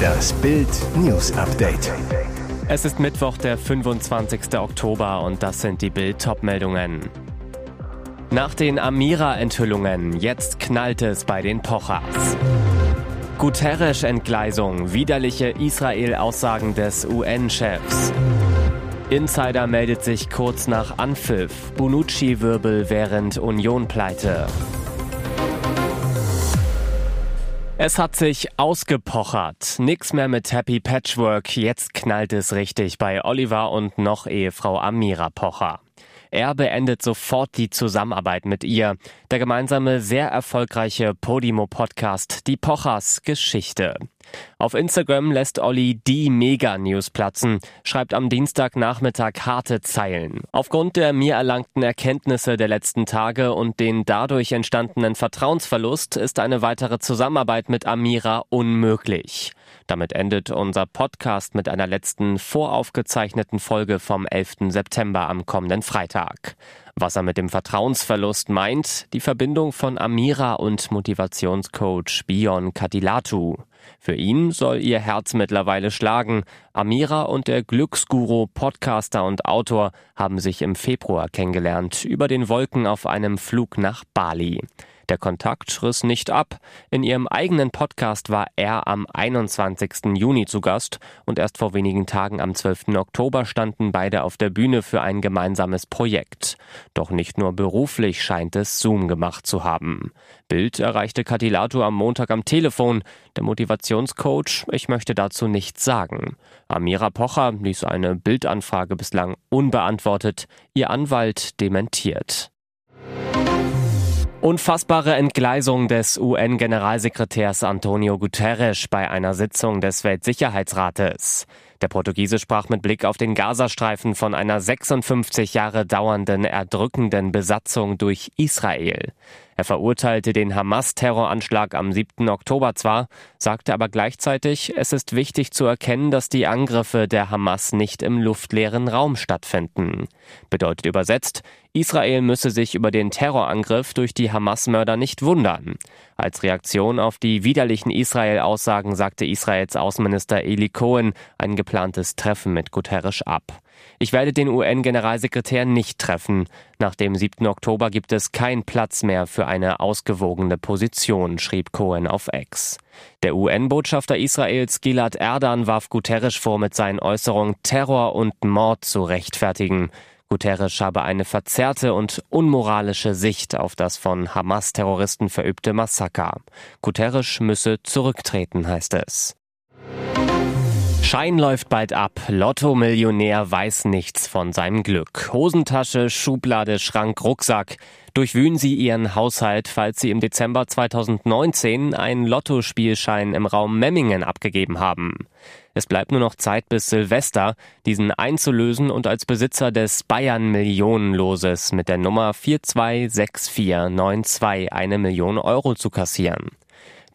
Das Bild News Update. Es ist Mittwoch, der 25. Oktober und das sind die Bild meldungen Nach den Amira-Enthüllungen, jetzt knallt es bei den Pochers. Guterres-Entgleisung, widerliche Israel-Aussagen des UN-Chefs. Insider meldet sich kurz nach Anpfiff. Bonucci-Wirbel während Union-Pleite. Es hat sich ausgepochert. Nix mehr mit Happy Patchwork. Jetzt knallt es richtig bei Oliver und noch Ehefrau Amira Pocher. Er beendet sofort die Zusammenarbeit mit ihr. Der gemeinsame, sehr erfolgreiche Podimo-Podcast Die Pochers Geschichte. Auf Instagram lässt Olli die Mega-News platzen, schreibt am Dienstagnachmittag harte Zeilen. Aufgrund der mir erlangten Erkenntnisse der letzten Tage und den dadurch entstandenen Vertrauensverlust ist eine weitere Zusammenarbeit mit Amira unmöglich. Damit endet unser Podcast mit einer letzten voraufgezeichneten Folge vom 11. September am kommenden Freitag. Was er mit dem Vertrauensverlust meint, die Verbindung von Amira und Motivationscoach Bion Kadilatu. Für ihn soll ihr Herz mittlerweile schlagen. Amira und der Glücksguru, Podcaster und Autor haben sich im Februar kennengelernt, über den Wolken auf einem Flug nach Bali. Der Kontakt riss nicht ab. In ihrem eigenen Podcast war er am 21. Juni zu Gast und erst vor wenigen Tagen am 12. Oktober standen beide auf der Bühne für ein gemeinsames Projekt. Doch nicht nur beruflich scheint es Zoom gemacht zu haben. Bild erreichte Katilato am Montag am Telefon. Der Motivationscoach, ich möchte dazu nichts sagen. Amira Pocher ließ eine Bildanfrage bislang unbeantwortet. Ihr Anwalt dementiert. Unfassbare Entgleisung des UN-Generalsekretärs Antonio Guterres bei einer Sitzung des Weltsicherheitsrates. Der Portugiese sprach mit Blick auf den Gazastreifen von einer 56 Jahre dauernden erdrückenden Besatzung durch Israel. Er verurteilte den Hamas-Terroranschlag am 7. Oktober zwar, sagte aber gleichzeitig, es ist wichtig zu erkennen, dass die Angriffe der Hamas nicht im luftleeren Raum stattfinden. Bedeutet übersetzt, Israel müsse sich über den Terrorangriff durch die Hamas-Mörder nicht wundern. Als Reaktion auf die widerlichen Israel-Aussagen sagte Israels Außenminister Eli Cohen ein geplantes Treffen mit Guterres ab. Ich werde den UN-Generalsekretär nicht treffen. Nach dem 7. Oktober gibt es keinen Platz mehr für eine ausgewogene Position, schrieb Cohen auf X. Der UN-Botschafter Israels Gilad Erdan warf Guterres vor, mit seinen Äußerungen Terror und Mord zu rechtfertigen. Guterres habe eine verzerrte und unmoralische Sicht auf das von Hamas-Terroristen verübte Massaker. Guterres müsse zurücktreten, heißt es. Schein läuft bald ab. Lotto-Millionär weiß nichts von seinem Glück. Hosentasche, Schublade, Schrank, Rucksack. Durchwühlen Sie Ihren Haushalt, falls Sie im Dezember 2019 einen Lottospielschein im Raum Memmingen abgegeben haben. Es bleibt nur noch Zeit bis Silvester, diesen einzulösen und als Besitzer des Bayern Millionenloses mit der Nummer 426492 eine Million Euro zu kassieren.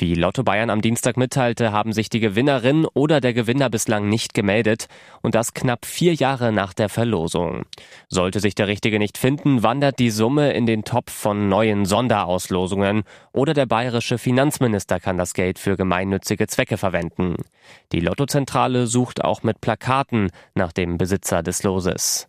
Wie Lotto Bayern am Dienstag mitteilte, haben sich die Gewinnerin oder der Gewinner bislang nicht gemeldet und das knapp vier Jahre nach der Verlosung. Sollte sich der Richtige nicht finden, wandert die Summe in den Topf von neuen Sonderauslosungen oder der bayerische Finanzminister kann das Geld für gemeinnützige Zwecke verwenden. Die Lottozentrale sucht auch mit Plakaten nach dem Besitzer des Loses.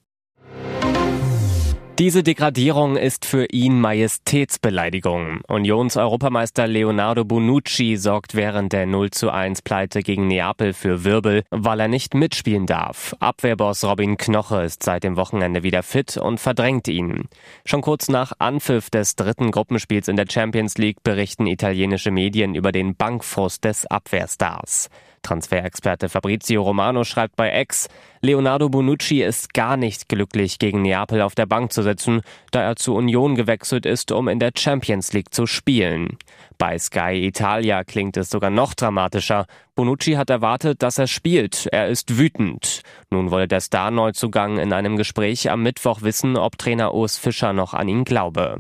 Diese Degradierung ist für ihn Majestätsbeleidigung. Unions-Europameister Leonardo Bonucci sorgt während der 0 zu 1 Pleite gegen Neapel für Wirbel, weil er nicht mitspielen darf. Abwehrboss Robin Knoche ist seit dem Wochenende wieder fit und verdrängt ihn. Schon kurz nach Anpfiff des dritten Gruppenspiels in der Champions League berichten italienische Medien über den Bankfrust des Abwehrstars. Transferexperte Fabrizio Romano schreibt bei Ex, Leonardo Bonucci ist gar nicht glücklich, gegen Neapel auf der Bank zu sitzen, da er zu Union gewechselt ist, um in der Champions League zu spielen. Bei Sky Italia klingt es sogar noch dramatischer. Bonucci hat erwartet, dass er spielt. Er ist wütend. Nun wolle der Star-Neuzugang in einem Gespräch am Mittwoch wissen, ob Trainer Urs Fischer noch an ihn glaube.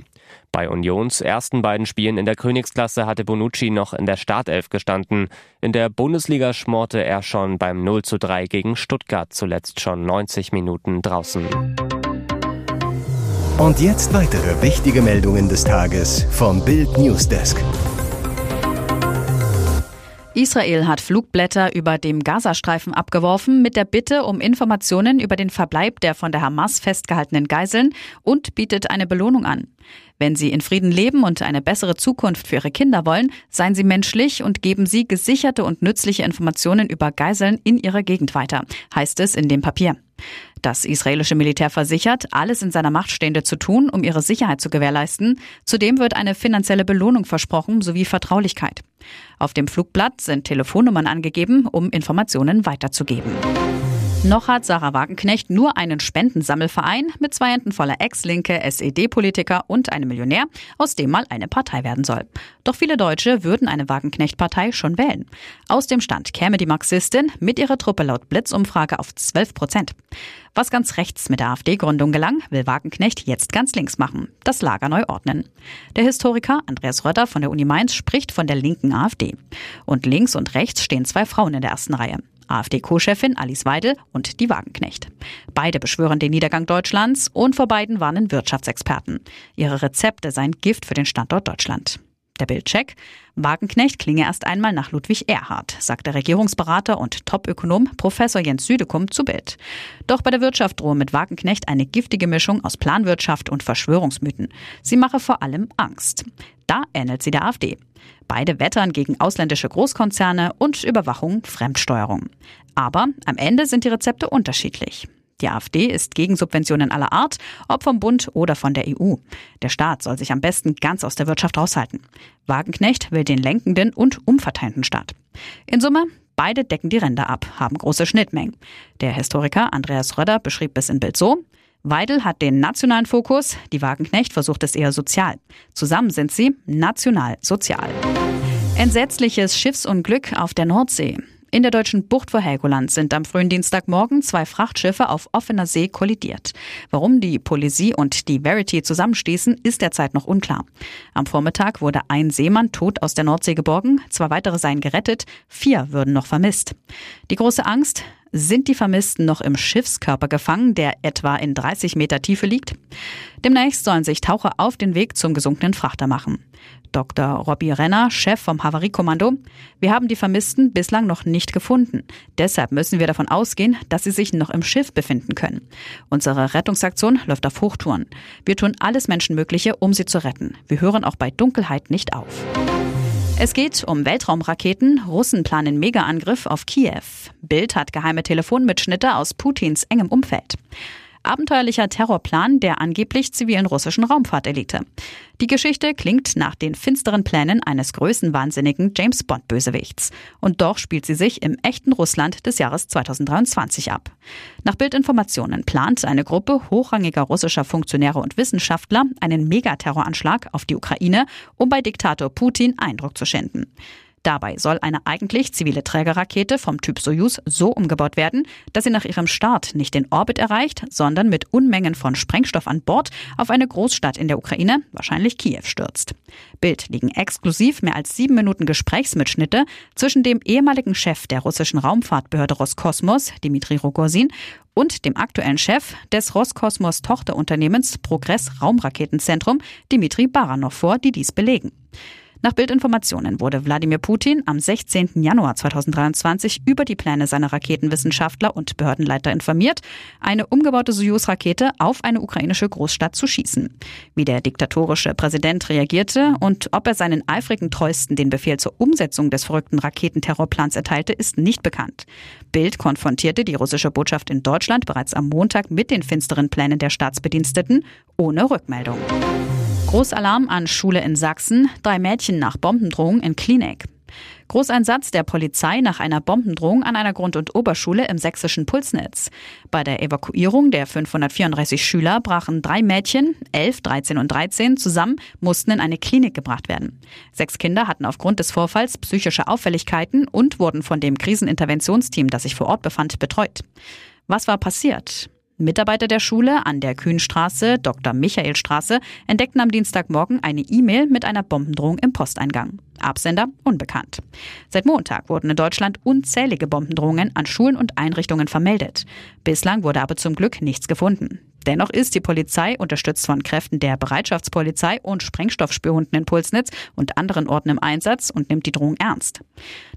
Bei Unions ersten beiden Spielen in der Königsklasse hatte Bonucci noch in der Startelf gestanden. In der Bundesliga schmorte er schon beim 0 zu 3 gegen Stuttgart zuletzt schon 90 Minuten draußen. Und jetzt weitere wichtige Meldungen des Tages vom Bild Newsdesk. Israel hat Flugblätter über dem Gazastreifen abgeworfen mit der Bitte um Informationen über den Verbleib der von der Hamas festgehaltenen Geiseln und bietet eine Belohnung an. Wenn Sie in Frieden leben und eine bessere Zukunft für Ihre Kinder wollen, seien Sie menschlich und geben Sie gesicherte und nützliche Informationen über Geiseln in Ihrer Gegend weiter, heißt es in dem Papier. Das israelische Militär versichert, alles in seiner Macht Stehende zu tun, um ihre Sicherheit zu gewährleisten. Zudem wird eine finanzielle Belohnung versprochen sowie Vertraulichkeit. Auf dem Flugblatt sind Telefonnummern angegeben, um Informationen weiterzugeben. Noch hat Sarah Wagenknecht nur einen Spendensammelverein mit zwei Enden voller Ex-Linke, SED-Politiker und einem Millionär, aus dem mal eine Partei werden soll. Doch viele Deutsche würden eine Wagenknecht-Partei schon wählen. Aus dem Stand käme die Marxistin mit ihrer Truppe laut Blitzumfrage auf 12 Prozent. Was ganz rechts mit der AfD-Gründung gelang, will Wagenknecht jetzt ganz links machen, das Lager neu ordnen. Der Historiker Andreas Rötter von der Uni Mainz spricht von der linken AfD. Und links und rechts stehen zwei Frauen in der ersten Reihe. AfD-Co-Chefin Alice Weidel und die Wagenknecht. Beide beschwören den Niedergang Deutschlands und vor beiden warnen Wirtschaftsexperten. Ihre Rezepte seien Gift für den Standort Deutschland. Der Bildcheck. Wagenknecht klinge erst einmal nach Ludwig Erhard, sagt der Regierungsberater und Topökonom Professor Jens Südekum zu Bild. Doch bei der Wirtschaft drohe mit Wagenknecht eine giftige Mischung aus Planwirtschaft und Verschwörungsmythen. Sie mache vor allem Angst. Da ähnelt sie der AfD. Beide wettern gegen ausländische Großkonzerne und Überwachung, Fremdsteuerung. Aber am Ende sind die Rezepte unterschiedlich. Die AfD ist gegen Subventionen aller Art, ob vom Bund oder von der EU. Der Staat soll sich am besten ganz aus der Wirtschaft raushalten. Wagenknecht will den lenkenden und umverteilenden Staat. In Summe, beide decken die Ränder ab, haben große Schnittmengen. Der Historiker Andreas Röder beschrieb es in Bild so, Weidel hat den nationalen Fokus, die Wagenknecht versucht es eher sozial. Zusammen sind sie national-sozial. Entsetzliches Schiffsunglück auf der Nordsee. In der deutschen Bucht vor Helgoland sind am frühen Dienstagmorgen zwei Frachtschiffe auf offener See kollidiert. Warum die Polesie und die Verity zusammenstießen, ist derzeit noch unklar. Am Vormittag wurde ein Seemann tot aus der Nordsee geborgen, zwei weitere seien gerettet, vier würden noch vermisst. Die große Angst, sind die Vermissten noch im Schiffskörper gefangen, der etwa in 30 Meter Tiefe liegt? Demnächst sollen sich Taucher auf den Weg zum gesunkenen Frachter machen. Dr. Robbie Renner, Chef vom Havariekommando. Wir haben die Vermissten bislang noch nicht gefunden. Deshalb müssen wir davon ausgehen, dass sie sich noch im Schiff befinden können. Unsere Rettungsaktion läuft auf Hochtouren. Wir tun alles Menschenmögliche, um sie zu retten. Wir hören auch bei Dunkelheit nicht auf. Es geht um Weltraumraketen. Russen planen Megaangriff auf Kiew. Bild hat geheime Telefonmitschnitte aus Putins engem Umfeld. Abenteuerlicher Terrorplan der angeblich zivilen russischen Raumfahrtelite. Die Geschichte klingt nach den finsteren Plänen eines größenwahnsinnigen James Bond-Bösewichts. Und doch spielt sie sich im echten Russland des Jahres 2023 ab. Nach Bildinformationen plant eine Gruppe hochrangiger russischer Funktionäre und Wissenschaftler einen Megaterroranschlag auf die Ukraine, um bei Diktator Putin Eindruck zu schinden. Dabei soll eine eigentlich zivile Trägerrakete vom Typ Soyuz so umgebaut werden, dass sie nach ihrem Start nicht den Orbit erreicht, sondern mit Unmengen von Sprengstoff an Bord auf eine Großstadt in der Ukraine, wahrscheinlich Kiew, stürzt. Bild liegen exklusiv mehr als sieben Minuten Gesprächsmitschnitte zwischen dem ehemaligen Chef der russischen Raumfahrtbehörde Roskosmos, Dmitri Rogozin, und dem aktuellen Chef des Roskosmos Tochterunternehmens Progress Raumraketenzentrum, Dmitri Baranov vor, die dies belegen. Nach Bildinformationen wurde Wladimir Putin am 16. Januar 2023 über die Pläne seiner Raketenwissenschaftler und Behördenleiter informiert, eine umgebaute Soyuz-Rakete auf eine ukrainische Großstadt zu schießen. Wie der diktatorische Präsident reagierte und ob er seinen eifrigen Treuesten den Befehl zur Umsetzung des verrückten Raketenterrorplans erteilte, ist nicht bekannt. Bild konfrontierte die russische Botschaft in Deutschland bereits am Montag mit den finsteren Plänen der Staatsbediensteten ohne Rückmeldung. Großalarm an Schule in Sachsen, drei Mädchen nach Bombendrohung in Klinik. Großeinsatz der Polizei nach einer Bombendrohung an einer Grund- und Oberschule im sächsischen Pulsnitz. Bei der Evakuierung der 534 Schüler brachen drei Mädchen, 11, 13 und 13, zusammen, mussten in eine Klinik gebracht werden. Sechs Kinder hatten aufgrund des Vorfalls psychische Auffälligkeiten und wurden von dem Kriseninterventionsteam, das sich vor Ort befand, betreut. Was war passiert? Mitarbeiter der Schule an der Kühnstraße, Dr. Michaelstraße, entdeckten am Dienstagmorgen eine E-Mail mit einer Bombendrohung im Posteingang. Absender unbekannt. Seit Montag wurden in Deutschland unzählige Bombendrohungen an Schulen und Einrichtungen vermeldet. Bislang wurde aber zum Glück nichts gefunden. Dennoch ist die Polizei, unterstützt von Kräften der Bereitschaftspolizei und Sprengstoffspürhunden in Pulsnitz und anderen Orten im Einsatz und nimmt die Drohung ernst.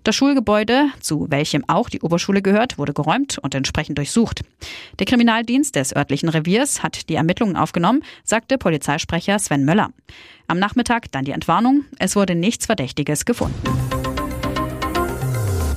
Das Schulgebäude, zu welchem auch die Oberschule gehört, wurde geräumt und entsprechend durchsucht. Der Kriminaldienst des örtlichen Reviers hat die Ermittlungen aufgenommen, sagte Polizeisprecher Sven Möller. Am Nachmittag dann die Entwarnung. Es wurde nichts Verdächtiges gefunden.